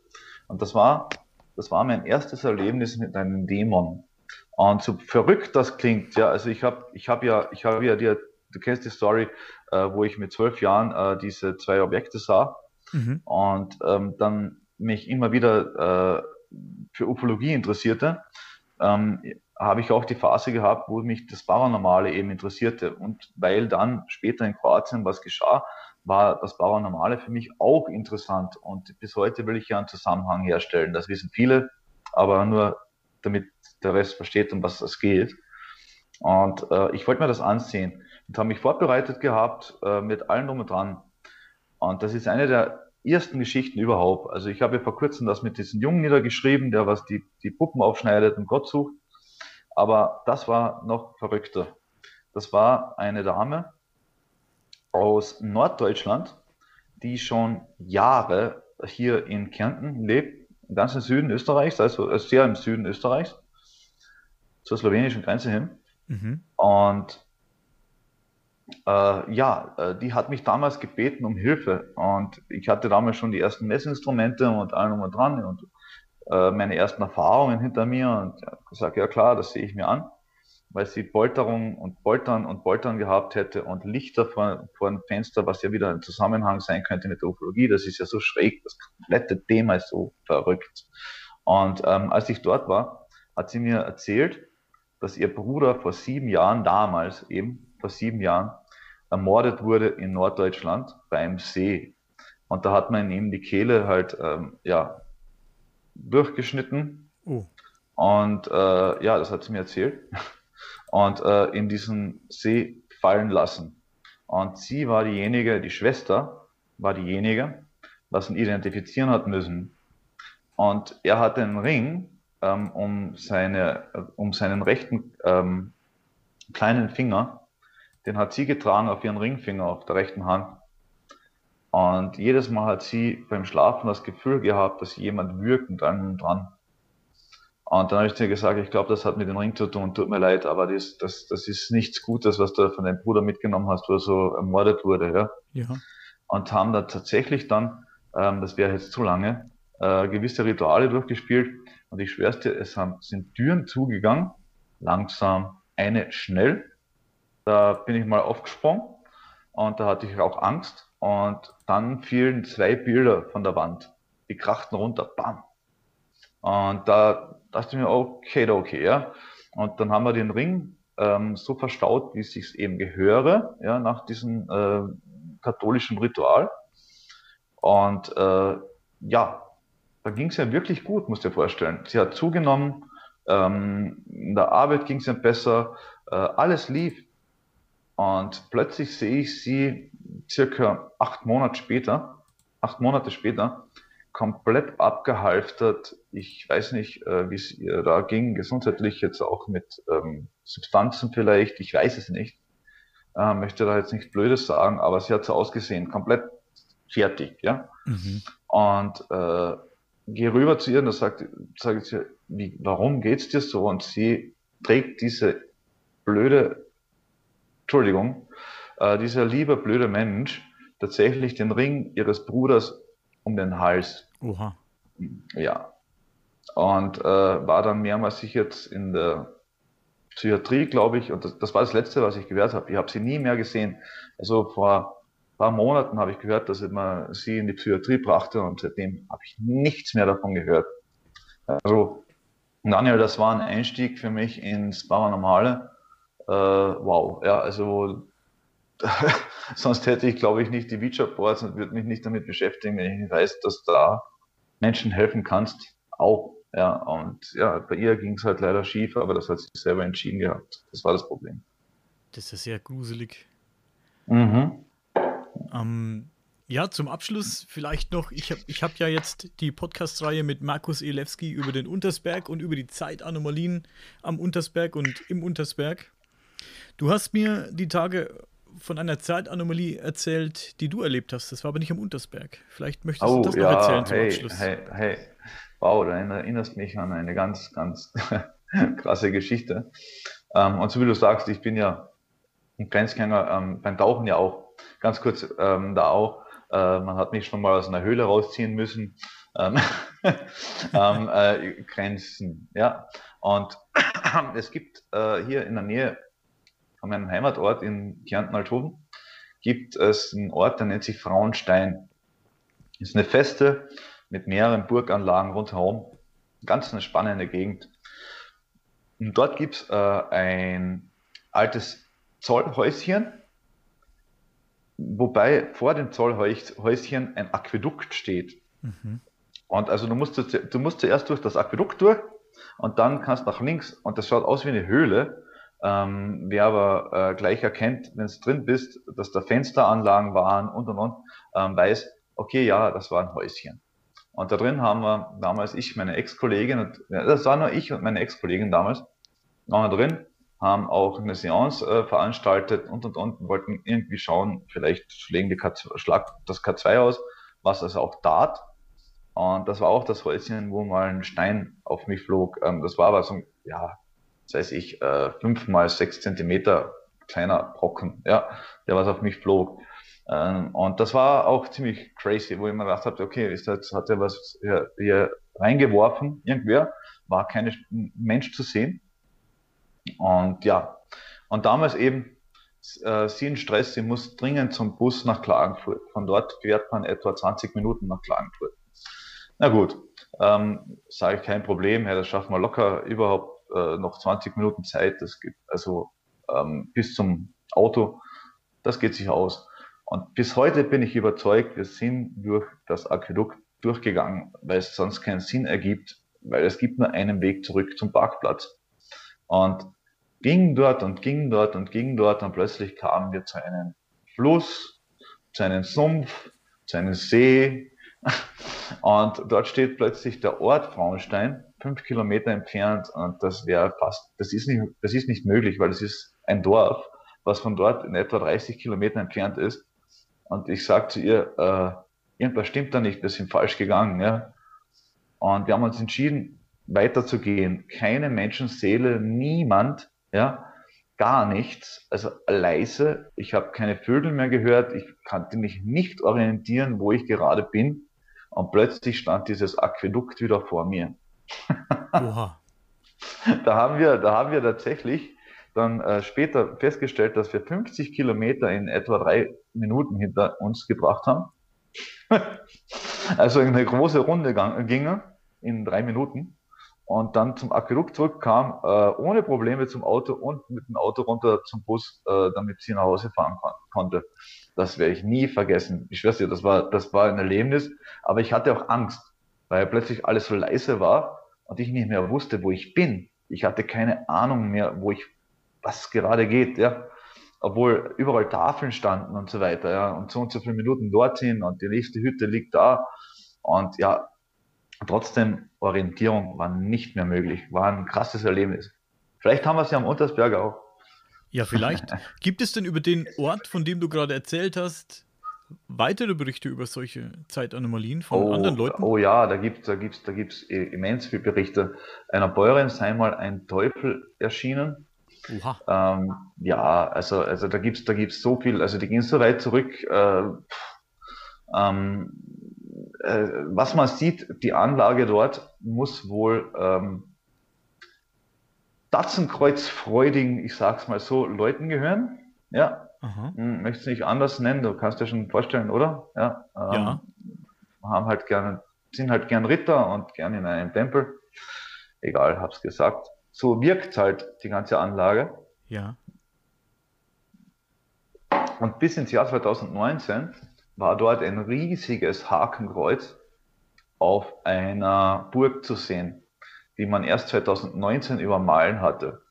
Und das war, das war mein erstes Erlebnis mit einem Dämon. Und so verrückt das klingt, ja, also ich habe ich hab ja, ich habe ja dir, du kennst die Story, äh, wo ich mit zwölf Jahren äh, diese zwei Objekte sah mhm. und ähm, dann mich immer wieder äh, für Ufologie interessierte, ähm, habe ich auch die Phase gehabt, wo mich das Paranormale eben interessierte. Und weil dann später in Kroatien was geschah, war das Paranormale für mich auch interessant. Und bis heute will ich ja einen Zusammenhang herstellen. Das wissen viele, aber nur damit der Rest versteht, um was es geht. Und äh, ich wollte mir das ansehen und habe mich vorbereitet gehabt äh, mit allem drum und dran. Und das ist eine der ersten Geschichten überhaupt. Also ich habe vor kurzem das mit diesem Jungen niedergeschrieben, der was die, die Puppen aufschneidet und Gott sucht. Aber das war noch verrückter. Das war eine Dame aus Norddeutschland, die schon Jahre hier in Kärnten lebt, ganz im Süden Österreichs, also sehr im Süden Österreichs zur slowenischen Grenze hin. Mhm. Und äh, ja, äh, die hat mich damals gebeten um Hilfe. Und ich hatte damals schon die ersten Messinstrumente und allem und dran und äh, meine ersten Erfahrungen hinter mir und ja, gesagt, ja klar, das sehe ich mir an, weil sie Polterung und Poltern und Poltern gehabt hätte und Lichter vor, vor dem Fenster, was ja wieder ein Zusammenhang sein könnte mit der Ufologie. Das ist ja so schräg, das komplette Thema ist so verrückt. Und ähm, als ich dort war, hat sie mir erzählt, dass ihr Bruder vor sieben Jahren, damals eben, vor sieben Jahren, ermordet wurde in Norddeutschland beim See. Und da hat man ihm die Kehle halt, ähm, ja, durchgeschnitten. Oh. Und äh, ja, das hat sie mir erzählt. Und äh, in diesen See fallen lassen. Und sie war diejenige, die Schwester war diejenige, was ihn identifizieren hat müssen. Und er hat den Ring ähm, um, seine, um seinen rechten ähm, kleinen Finger. Den hat sie getragen auf ihren Ringfinger auf der rechten Hand. Und jedes Mal hat sie beim Schlafen das Gefühl gehabt, dass jemand wirkt und allem dran. Und dann habe ich ihr gesagt, ich glaube, das hat mit dem Ring zu tun, tut mir leid, aber das, das, das ist nichts Gutes, was du von deinem Bruder mitgenommen hast, wo er so ermordet wurde. Ja. ja. Und haben da tatsächlich dann, ähm, das wäre jetzt zu lange, äh, gewisse Rituale durchgespielt, und ich schwör's dir, es haben, sind Türen zugegangen, langsam, eine schnell. Da bin ich mal aufgesprungen und da hatte ich auch Angst. Und dann fielen zwei Bilder von der Wand. Die krachten runter, bam. Und da dachte ich mir, okay, okay, ja. Und dann haben wir den Ring ähm, so verstaut, wie es sich eben gehöre, ja, nach diesem äh, katholischen Ritual. Und äh, ja, da ging es ja wirklich gut, musst du dir vorstellen. Sie hat zugenommen, ähm, in der Arbeit ging es ihr besser, äh, alles lief. Und plötzlich sehe ich sie circa acht Monate später, acht Monate später, komplett abgehalftert. Ich weiß nicht, äh, wie es ihr da ging, gesundheitlich jetzt auch mit ähm, Substanzen vielleicht, ich weiß es nicht. Äh, möchte da jetzt nichts Blödes sagen, aber sie hat so ausgesehen, komplett fertig, ja. Mhm. Und äh, gehe rüber zu ihr und sage ich ihr, wie, warum geht's dir so? Und sie trägt diese blöde, Entschuldigung, äh, dieser liebe blöde Mensch tatsächlich den Ring ihres Bruders um den Hals. Oha. Ja. Und äh, war dann mehrmals sich jetzt in der Psychiatrie, glaube ich, und das, das war das Letzte, was ich gehört habe. Ich habe sie nie mehr gesehen. Also vor paar Monaten habe ich gehört, dass man sie in die Psychiatrie brachte und seitdem habe ich nichts mehr davon gehört. Also, Daniel, das war ein Einstieg für mich ins Paranormale. Äh, wow, ja, also sonst hätte ich, glaube ich, nicht die Vicha Boards und würde mich nicht damit beschäftigen, wenn ich nicht weiß, dass da Menschen helfen kannst. Auch. Ja, und ja, bei ihr ging es halt leider schief, aber das hat sie selber entschieden gehabt. Das war das Problem. Das ist sehr gruselig. Mhm. Ähm, ja, zum Abschluss vielleicht noch, ich habe ich hab ja jetzt die Podcast-Reihe mit Markus Elewski über den Untersberg und über die Zeitanomalien am Untersberg und im Untersberg. Du hast mir die Tage von einer Zeitanomalie erzählt, die du erlebt hast. Das war aber nicht am Untersberg. Vielleicht möchtest oh, du das noch erzählen zum hey, Abschluss. Hey, hey. Wow, da erinnerst mich an eine ganz, ganz krasse Geschichte. Ähm, und so wie du sagst, ich bin ja ein Grenzgänger ähm, beim Tauchen ja auch. Ganz kurz ähm, da auch. Äh, man hat mich schon mal aus einer Höhle rausziehen müssen. Ähm, ähm, äh, Grenzen, ja. Und es gibt äh, hier in der Nähe von meinem Heimatort in Kärnten-Althofen gibt es einen Ort, der nennt sich Frauenstein. Ist eine Feste mit mehreren Burganlagen rundherum. Ganz eine spannende Gegend. Und dort gibt es äh, ein altes Zollhäuschen, wobei vor dem Zollhäuschen ein Aquädukt steht. Mhm. Und also du musst, du musst zuerst durch das Aquädukt durch und dann kannst nach links und das schaut aus wie eine Höhle ähm, wer aber äh, gleich erkennt, wenn es drin bist, dass da Fensteranlagen waren und und und, ähm, weiß, okay, ja, das war ein Häuschen. Und da drin haben wir damals ich, meine Ex-Kollegin, das war nur ich und meine Ex-Kollegin damals, waren wir drin, haben auch eine Seance äh, veranstaltet und und und, wollten irgendwie schauen, vielleicht schlägen die K2, schlag das K2 aus, was also auch tat. Und das war auch das Häuschen, wo mal ein Stein auf mich flog. Ähm, das war aber so, ja, das heißt ich, äh, fünf mal sechs Zentimeter kleiner Brocken, ja, der was auf mich flog. Ähm, und das war auch ziemlich crazy, wo ich mir gedacht habe, okay, ist das, hat er was hier, hier reingeworfen, irgendwer, war kein Mensch zu sehen. Und ja, und damals eben, äh, sie in Stress, sie muss dringend zum Bus nach Klagenfurt. Von dort fährt man etwa 20 Minuten nach Klagenfurt. Na gut, ähm, sage ich kein Problem, ja, das schaffen wir locker überhaupt äh, noch 20 Minuten Zeit, das geht also ähm, bis zum Auto, das geht sich aus. Und bis heute bin ich überzeugt, wir sind durch das Aquädukt durchgegangen, weil es sonst keinen Sinn ergibt, weil es gibt nur einen Weg zurück zum Parkplatz. Und ging dort und ging dort und ging dort und plötzlich kamen wir zu einem Fluss, zu einem Sumpf, zu einem See. Und dort steht plötzlich der Ort Frauenstein fünf Kilometer entfernt und das wäre fast, das ist nicht, das ist nicht möglich, weil es ist ein Dorf, was von dort in etwa 30 Kilometer entfernt ist. Und ich sage zu ihr, äh, irgendwas stimmt da nicht, wir sind falsch gegangen, ja. Und wir haben uns entschieden, weiterzugehen. Keine Menschenseele, niemand, ja, gar nichts, also leise. Ich habe keine Vögel mehr gehört, ich konnte mich nicht orientieren, wo ich gerade bin. Und plötzlich stand dieses Aquädukt wieder vor mir. Oha. da haben wir, da haben wir tatsächlich dann äh, später festgestellt, dass wir 50 Kilometer in etwa drei Minuten hinter uns gebracht haben. also eine große Runde gingen in drei Minuten und dann zum Aquädukt zurückkam, äh, ohne Probleme zum Auto und mit dem Auto runter zum Bus, äh, damit sie nach Hause fahren kon konnte. Das werde ich nie vergessen. Ich schwör's dir, das war, das war ein Erlebnis, aber ich hatte auch Angst weil plötzlich alles so leise war und ich nicht mehr wusste, wo ich bin. Ich hatte keine Ahnung mehr, wo ich, was gerade geht, ja. Obwohl überall Tafeln standen und so weiter, ja. Und so und so viele Minuten dorthin und die nächste Hütte liegt da. Und ja, trotzdem Orientierung war nicht mehr möglich. War ein krasses Erlebnis. Vielleicht haben wir es ja am Untersberg auch. Ja, vielleicht. Gibt es denn über den Ort, von dem du gerade erzählt hast, weitere Berichte über solche Zeitanomalien von oh, anderen Leuten? Oh ja, da gibt es da gibt's, da gibt's immens viele Berichte. Einer Bäuerin sei mal ein Teufel erschienen. Ähm, ja, also, also da gibt es da gibt's so viel, also die gehen so weit zurück. Äh, ähm, äh, was man sieht, die Anlage dort muss wohl ähm, Datzenkreuz Freuding, ich sag's mal so, Leuten gehören. Ja, hm, möchte es nicht anders nennen, du kannst dir schon vorstellen, oder? Ja. Ähm, ja. Haben halt gerne, sind halt gern Ritter und gern in einem Tempel. Egal, hab's gesagt. So wirkt halt die ganze Anlage. Ja. Und bis ins Jahr 2019 war dort ein riesiges Hakenkreuz auf einer Burg zu sehen, die man erst 2019 übermalen hatte.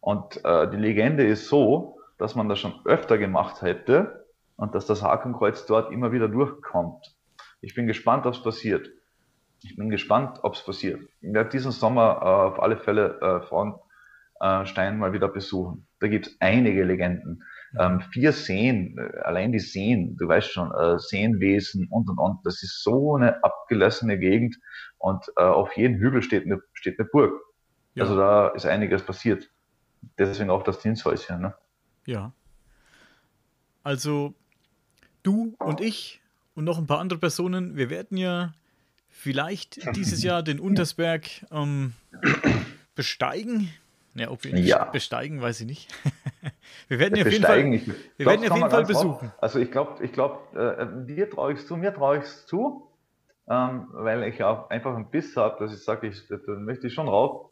Und äh, die Legende ist so, dass man das schon öfter gemacht hätte und dass das Hakenkreuz dort immer wieder durchkommt. Ich bin gespannt, ob es passiert. Ich bin gespannt, ob es passiert. Ich werde diesen Sommer äh, auf alle Fälle äh, Frauenstein mal wieder besuchen. Da gibt es einige Legenden. Ähm, vier Seen, äh, allein die Seen, du weißt schon, äh, Seenwesen und und und. Das ist so eine abgelassene Gegend und äh, auf jedem Hügel steht eine, steht eine Burg. Ja. Also da ist einiges passiert. Deswegen auch das Diensthäuschen. Ne? Ja. Also du und ich und noch ein paar andere Personen, wir werden ja vielleicht dieses Jahr den Untersberg ähm, besteigen. Ja, ob wir ihn ja. besteigen, weiß ich nicht. wir werden ihn auf jeden Fall, wir glaub, werden auf jeden Fall besuchen. Drauf. Also ich glaube, ich glaub, äh, dir traue ich es zu, mir traue ich es zu, ähm, weil ich auch einfach einen Biss habe, dass ich sage, ich, da möchte ich schon rauf.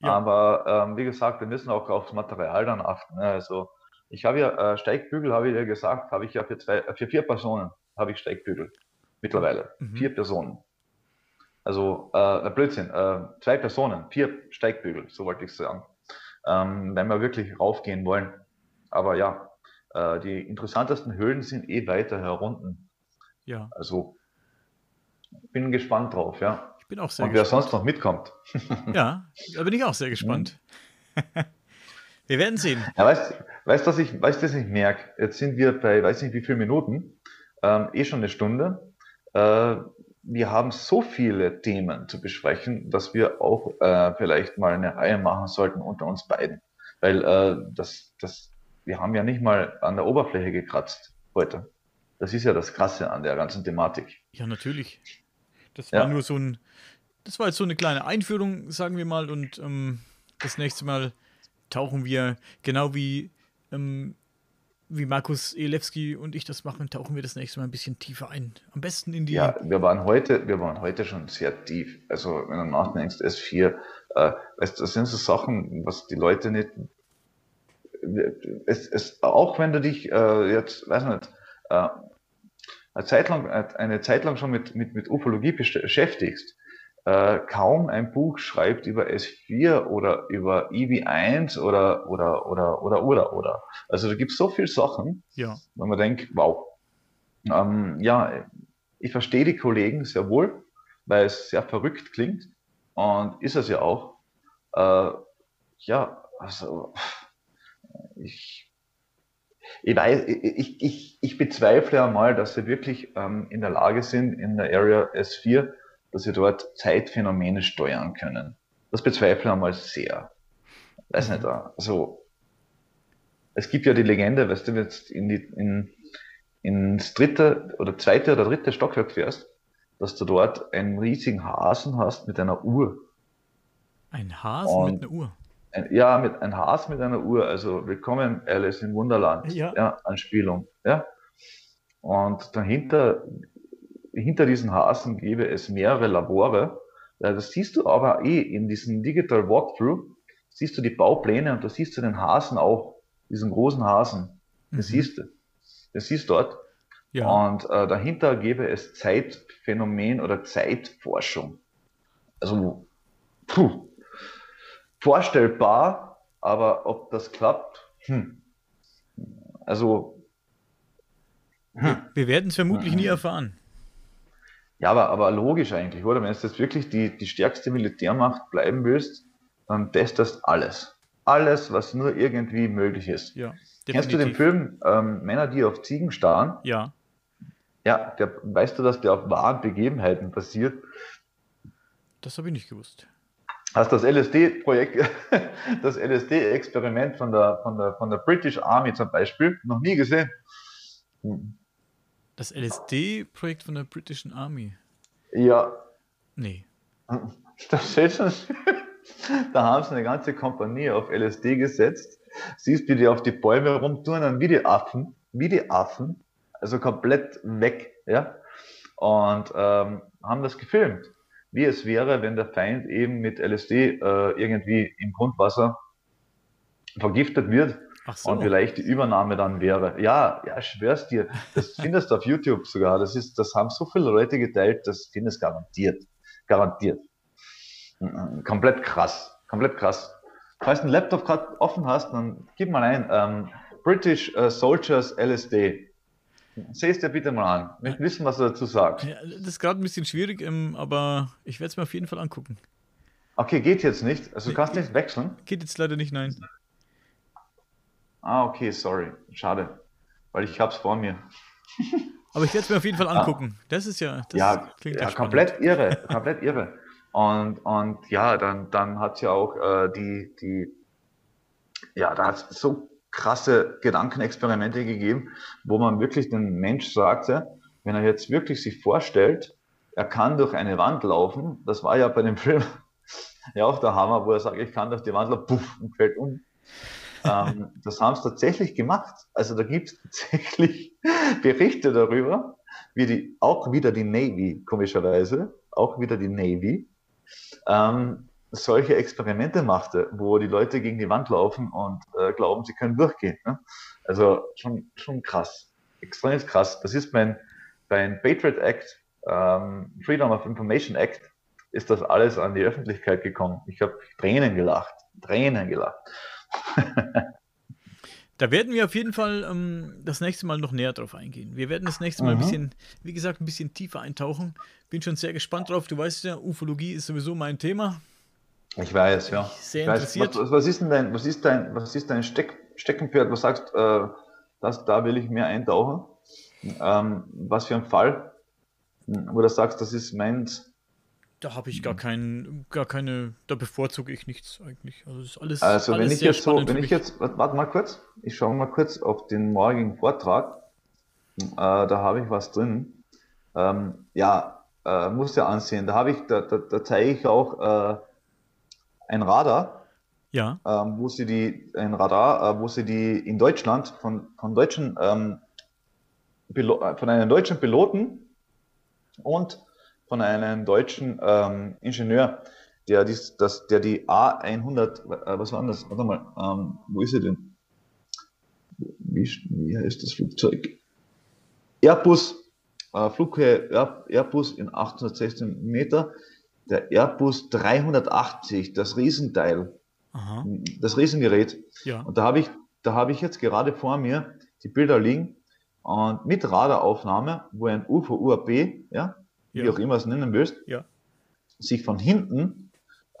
Ja. Aber ähm, wie gesagt, wir müssen auch aufs Material dann achten. Ne? Also ich habe ja äh, Steigbügel, habe ich ja gesagt, habe ich ja für, zwei, äh, für vier Personen habe ich Steigbügel mittlerweile. Mhm. Vier Personen. Also, äh, Blödsinn, äh, zwei Personen, vier Steigbügel, so wollte ich sagen. Ähm, wenn wir wirklich raufgehen wollen. Aber ja, äh, die interessantesten Höhlen sind eh weiter herunten. Ja. Also, bin gespannt drauf, ja. Ich bin auch sehr Und wer sonst noch mitkommt. ja, da bin ich auch sehr gespannt. Mhm. wir werden sehen. Ja, weißt du, Weißt du, was ich, weißt, was ich merke? Jetzt sind wir bei, weiß nicht wie viele Minuten, ähm, eh schon eine Stunde. Äh, wir haben so viele Themen zu besprechen, dass wir auch äh, vielleicht mal eine Reihe machen sollten unter uns beiden. Weil äh, das, das, wir haben ja nicht mal an der Oberfläche gekratzt heute. Das ist ja das Krasse an der ganzen Thematik. Ja, natürlich. Das war ja. nur so ein, das war jetzt so eine kleine Einführung, sagen wir mal, und ähm, das nächste Mal tauchen wir genau wie ähm, wie Markus Elewski und ich das machen, tauchen wir das nächste Mal ein bisschen tiefer ein. Am besten in die. Ja, wir waren heute, wir waren heute schon sehr tief. Also, wenn du nachdenkst, S4, äh, weißt, das sind so Sachen, was die Leute nicht. Es, es, auch wenn du dich äh, jetzt, weiß nicht, äh, eine Zeit lang, eine Zeit lang schon mit, mit, mit Ufologie beschäftigst, äh, kaum ein Buch schreibt über S4 oder über EV1 oder oder oder oder oder oder. Also da gibt es so viele Sachen, ja. wenn man denkt, wow. Ähm, ja, ich verstehe die Kollegen sehr wohl, weil es sehr verrückt klingt und ist es ja auch. Äh, ja, also ich ich, weiß, ich, ich, ich bezweifle ja mal, dass sie wirklich ähm, in der Lage sind, in der Area S4 dass sie dort Zeitphänomene steuern können. Das bezweifle ich einmal sehr. Weiß nicht, also, es gibt ja die Legende, weißt du, wenn du in die, in, ins dritte oder zweite oder dritte Stockwerk fährst, dass du dort einen riesigen Hasen hast mit einer Uhr. Ein Hasen Und mit einer Uhr? Ein, ja, mit ein Has mit einer Uhr. Also willkommen Alice im Wunderland. Ja. ja Anspielung. Ja. Und dahinter hinter diesen Hasen gäbe es mehrere Labore. Das siehst du aber eh in diesem Digital Walkthrough, siehst du die Baupläne und da siehst du den Hasen auch, diesen großen Hasen. Das mhm. siehst du. Das siehst du dort. Ja. Und äh, dahinter gäbe es Zeitphänomen oder Zeitforschung. Also, puh, vorstellbar, aber ob das klappt, hm. Also, hm. Wir werden es vermutlich nie erfahren. Ja, aber, aber logisch eigentlich, oder? Wenn du jetzt wirklich die, die stärkste Militärmacht bleiben willst, dann testest alles. Alles, was nur irgendwie möglich ist. Ja, Kennst du den Film ähm, Männer, die auf Ziegen starren? Ja. Ja, der, weißt du, dass der auf wahren Begebenheiten passiert? Das habe ich nicht gewusst. Hast das LSD-Projekt, das LSD-Experiment von der, von, der, von der British Army zum Beispiel noch nie gesehen? Hm. Das LSD-Projekt von der britischen Army. Ja. Nee. Das steht schon. da haben sie eine ganze Kompanie auf LSD gesetzt. Siehst, wie die auf die Bäume rumtun, dann wie die Affen, wie die Affen, also komplett weg, ja. Und ähm, haben das gefilmt, wie es wäre, wenn der Feind eben mit LSD äh, irgendwie im Grundwasser vergiftet wird so. und wie leicht die Übernahme dann wäre. Ja, ja, schwör's dir. Das findest du auf YouTube sogar. Das ist, das haben so viele Leute geteilt, das findest garantiert. Garantiert. Komplett krass. Komplett krass. Falls du einen Laptop gerade offen hast, dann gib mal ein ähm, British uh, Soldiers LSD. Seh es dir bitte mal an. Ich möchte wissen, was du dazu sagst. Ja, das ist gerade ein bisschen schwierig, ähm, aber ich werde es mir auf jeden Fall angucken. Okay, geht jetzt nicht. Also du kannst nicht wechseln. Geht jetzt leider nicht, nein. Ah, okay, sorry. Schade. Weil ich hab's vor mir. Aber ich werde es mir auf jeden Fall angucken. Ah. Das ist ja. Das ja, klingt ja, komplett irre. Komplett irre. Und, und ja, dann, dann hat es ja auch äh, die, die, ja, da hat es so krasse Gedankenexperimente gegeben, wo man wirklich den Mensch sagte, wenn er jetzt wirklich sich vorstellt, er kann durch eine Wand laufen, das war ja bei dem Film ja auch der Hammer, wo er sagt, ich kann durch die Wand laufen, puff, und fällt um. Ähm, das haben sie tatsächlich gemacht. Also da gibt es tatsächlich Berichte darüber, wie die, auch wieder die Navy, komischerweise, auch wieder die Navy, ähm, solche Experimente machte, wo die Leute gegen die Wand laufen und äh, glauben, sie können durchgehen. Ne? Also schon, schon krass, extrem krass. Das ist mein, beim Patriot Act, ähm, Freedom of Information Act, ist das alles an die Öffentlichkeit gekommen. Ich habe Tränen gelacht, Tränen gelacht. Da werden wir auf jeden Fall ähm, das nächste Mal noch näher drauf eingehen. Wir werden das nächste Mal mhm. ein bisschen, wie gesagt, ein bisschen tiefer eintauchen. Bin schon sehr gespannt drauf. Du weißt ja, Ufologie ist sowieso mein Thema. Ich weiß, ja. Sehr interessiert. Was, was, ist denn dein, was ist dein, was ist dein Steck, Steckenpferd? Was sagst, äh, das, da will ich mehr eintauchen? Ähm, was für ein Fall? Wo du sagst, das ist meins, da habe ich gar keinen, gar keine, da bevorzuge ich nichts eigentlich. Also ist alles. Also alles wenn ich jetzt so, wenn ich jetzt, warte mal kurz, ich schaue mal kurz auf den morgigen Vortrag. Äh, da habe ich was drin. Ähm, ja, äh, musst du ansehen. Da habe ich, da, da, da zeige ich auch äh, ein Radar. Ja. Ähm, wo sie die, ein Radar, äh, wo sie die in Deutschland von, von deutschen, ähm, von einem deutschen Piloten und von einem deutschen ähm, Ingenieur, der, dies, das, der die A100, äh, was war das? Warte mal, ähm, wo ist er denn? Wie, wie heißt das Flugzeug? Airbus, äh, Flughöhe Airbus in 816 Meter, der Airbus 380, das Riesenteil, Aha. das Riesengerät. Ja. Und da habe ich, da habe ich jetzt gerade vor mir die Bilder liegen und mit Radaraufnahme, wo ein UFO UAP, ja, ja. wie auch immer es nennen willst, ja. sich von hinten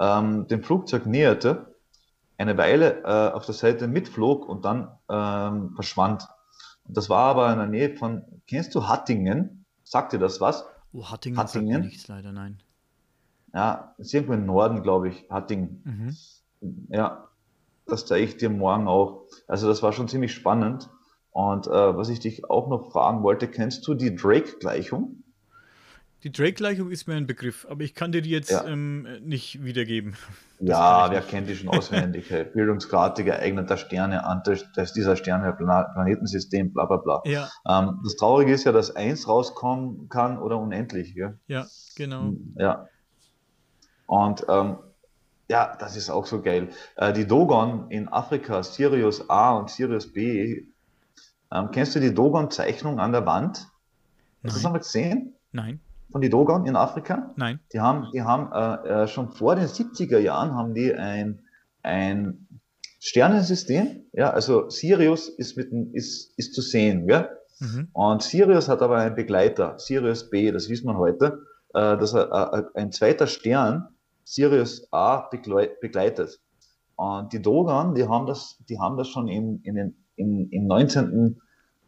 ähm, dem Flugzeug näherte, eine Weile äh, auf der Seite mitflog und dann ähm, verschwand. Und das war aber in der Nähe von, kennst du Hattingen? Sagt dir das was? Oh, Hattingen, Hattingen. sagt nichts leider, nein. Ja, ist irgendwo im Norden, glaube ich, Hattingen. Mhm. Ja, das zeige ich dir morgen auch. Also das war schon ziemlich spannend. Und äh, was ich dich auch noch fragen wollte, kennst du die Drake-Gleichung? Die Drake-Gleichung ist mir ein Begriff, aber ich kann dir die jetzt ja. ähm, nicht wiedergeben. Das ja, wer kennt die schon auswendig? Bildungsgrad geeigneter Sterne, dass dieser Sterne Planetensystem, bla bla bla. Ja. Ähm, das Traurige ist ja, dass eins rauskommen kann oder unendlich. Gell? Ja, genau. Hm, ja. Und ähm, ja, das ist auch so geil. Äh, die Dogon in Afrika, Sirius A und Sirius B, ähm, kennst du die Dogon-Zeichnung an der Wand? Hast du das einmal gesehen? Nein von die Dogon in Afrika. Nein. Die haben, die haben äh, äh schon vor den 70er Jahren haben die ein, ein Sternensystem. Ja, also Sirius ist, mit, ist, ist zu sehen. Ja? Mhm. Und Sirius hat aber einen Begleiter, Sirius B, das wissen wir heute, äh, dass er, äh, ein zweiter Stern, Sirius A, begleitet. Und die Dogon, die haben das, die haben das schon in, in den, in, im 19.,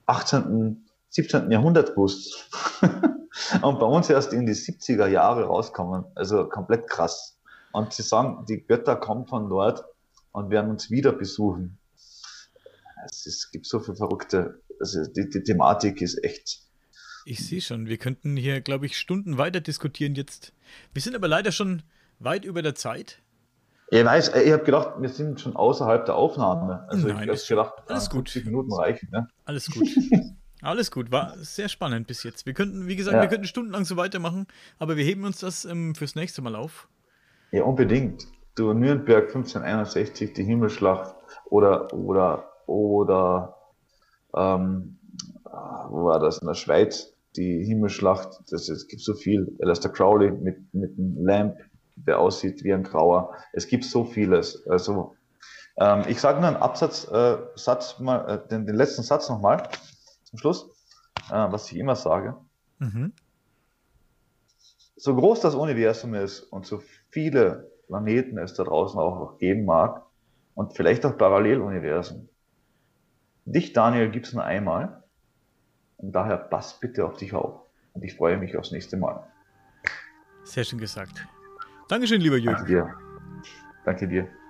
18., 17. Jahrhundert gewusst. und bei uns erst in die 70er Jahre rauskommen. Also komplett krass. Und sie sagen, die Götter kommen von dort und werden uns wieder besuchen. Es, ist, es gibt so viele verrückte, also die, die Thematik ist echt. Ich sehe schon, wir könnten hier, glaube ich, Stunden weiter diskutieren jetzt. Wir sind aber leider schon weit über der Zeit. Ich weiß, ich habe gedacht, wir sind schon außerhalb der Aufnahme. Also Nein, ich habe gedacht, alles gut. 50 Minuten reichen. Ne? Alles gut. Alles gut, war sehr spannend bis jetzt. Wir könnten, wie gesagt, ja. wir könnten stundenlang so weitermachen, aber wir heben uns das ähm, fürs nächste Mal auf. Ja, unbedingt. Du Nürnberg 1561, die Himmelschlacht oder, oder oder ähm, wo war das in der Schweiz? Die Himmelschlacht, das, es gibt so viel. Alistair Crowley mit, mit einem Lamp, der aussieht wie ein Grauer. Es gibt so vieles. Also ähm, ich sage nur einen Absatz, äh, Satz mal, äh, den, den letzten Satz nochmal zum Schluss, äh, was ich immer sage. Mhm. So groß das Universum ist und so viele Planeten es da draußen auch geben mag und vielleicht auch Paralleluniversen. Dich, Daniel, gibt es nur einmal und daher pass bitte auf dich auf. Und ich freue mich aufs nächste Mal. Sehr schön gesagt. Dankeschön, lieber Jürgen. Danke dir. Danke dir.